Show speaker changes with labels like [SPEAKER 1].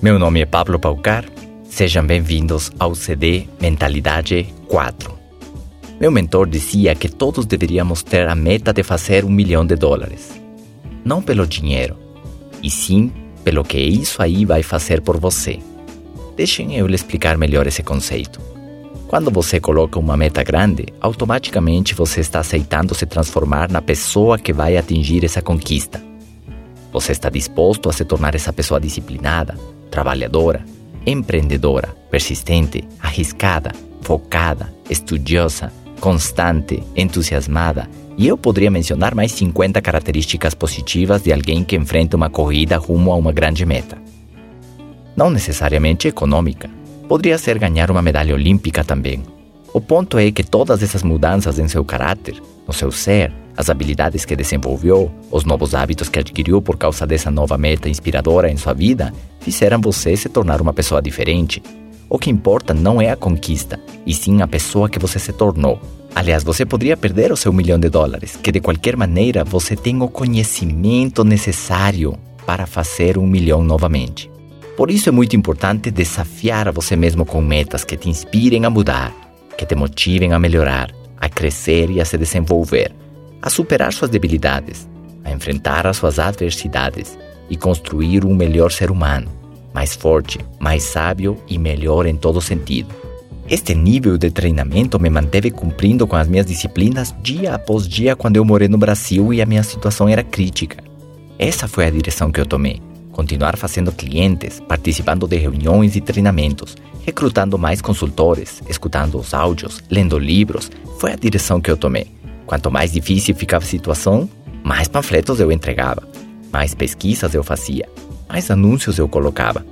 [SPEAKER 1] Meu nome é Pablo Paucar. Sejam bem-vindos ao CD Mentalidade 4. Meu mentor dizia que todos deveríamos ter a meta de fazer um milhão de dólares. Não pelo dinheiro, e sim pelo que isso aí vai fazer por você. Deixem eu lhe explicar melhor esse conceito. Quando você coloca uma meta grande, automaticamente você está aceitando se transformar na pessoa que vai atingir essa conquista. Você está disposto a se tornar essa pessoa disciplinada, trabalhadora, empreendedora, persistente, arriscada, focada, estudiosa, constante, entusiasmada. E eu poderia mencionar mais 50 características positivas de alguém que enfrenta uma corrida rumo a uma grande meta. Não necessariamente econômica, poderia ser ganhar uma medalha olímpica também. O ponto é que todas essas mudanças em seu caráter, no seu ser, as habilidades que desenvolveu, os novos hábitos que adquiriu por causa dessa nova meta inspiradora em sua vida, fizeram você se tornar uma pessoa diferente. O que importa não é a conquista, e sim a pessoa que você se tornou. Aliás, você poderia perder o seu milhão de dólares, que de qualquer maneira você tem o conhecimento necessário para fazer um milhão novamente. Por isso é muito importante desafiar a você mesmo com metas que te inspirem a mudar, que te motivem a melhorar, a crescer e a se desenvolver a superar suas debilidades, a enfrentar as suas adversidades e construir um melhor ser humano, mais forte, mais sábio e melhor em todo sentido. Este nível de treinamento me manteve cumprindo com as minhas disciplinas dia após dia quando eu morei no Brasil e a minha situação era crítica. Essa foi a direção que eu tomei. Continuar fazendo clientes, participando de reuniões e treinamentos, recrutando mais consultores, escutando os áudios, lendo livros, foi a direção que eu tomei. Quanto mais difícil ficava a situação, mais panfletos eu entregava, mais pesquisas eu fazia, mais anúncios eu colocava,